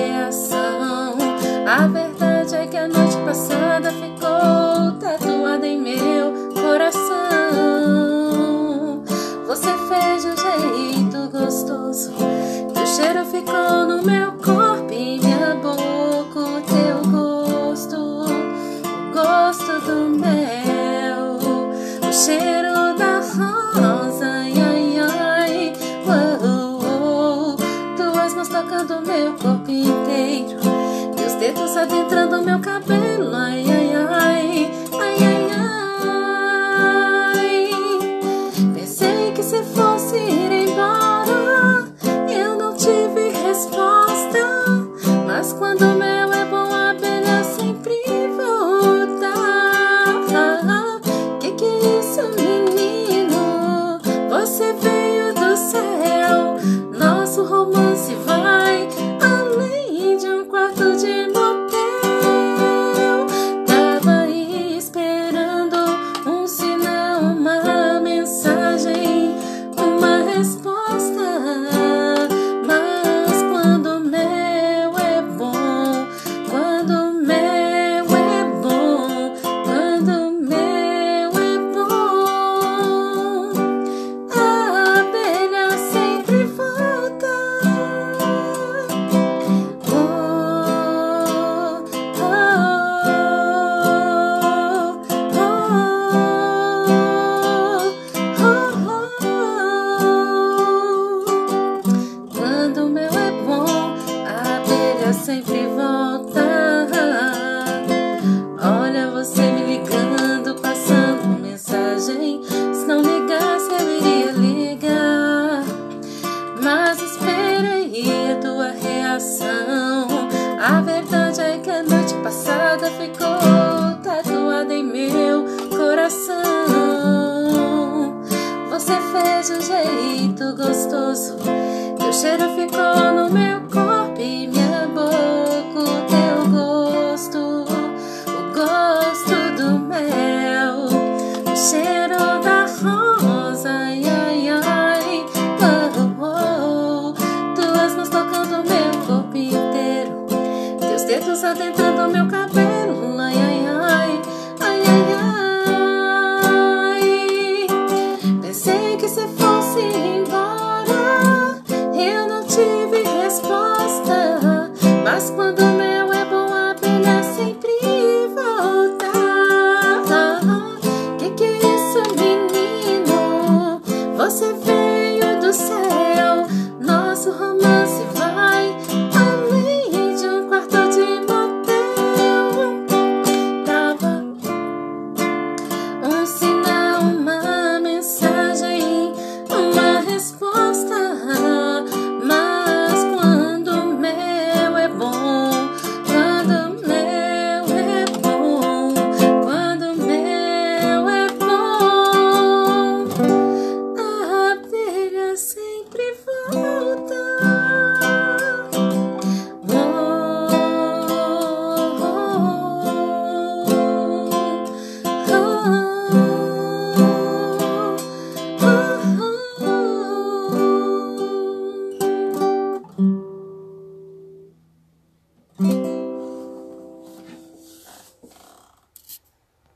reação. A verdade sempre volta. Olha você me ligando, passando mensagem. Se não ligasse, eu iria ligar. Mas esperaria tua reação. A verdade é que a noite passada ficou tatuada em meu coração. Você fez um jeito gostoso, teu cheiro ficou.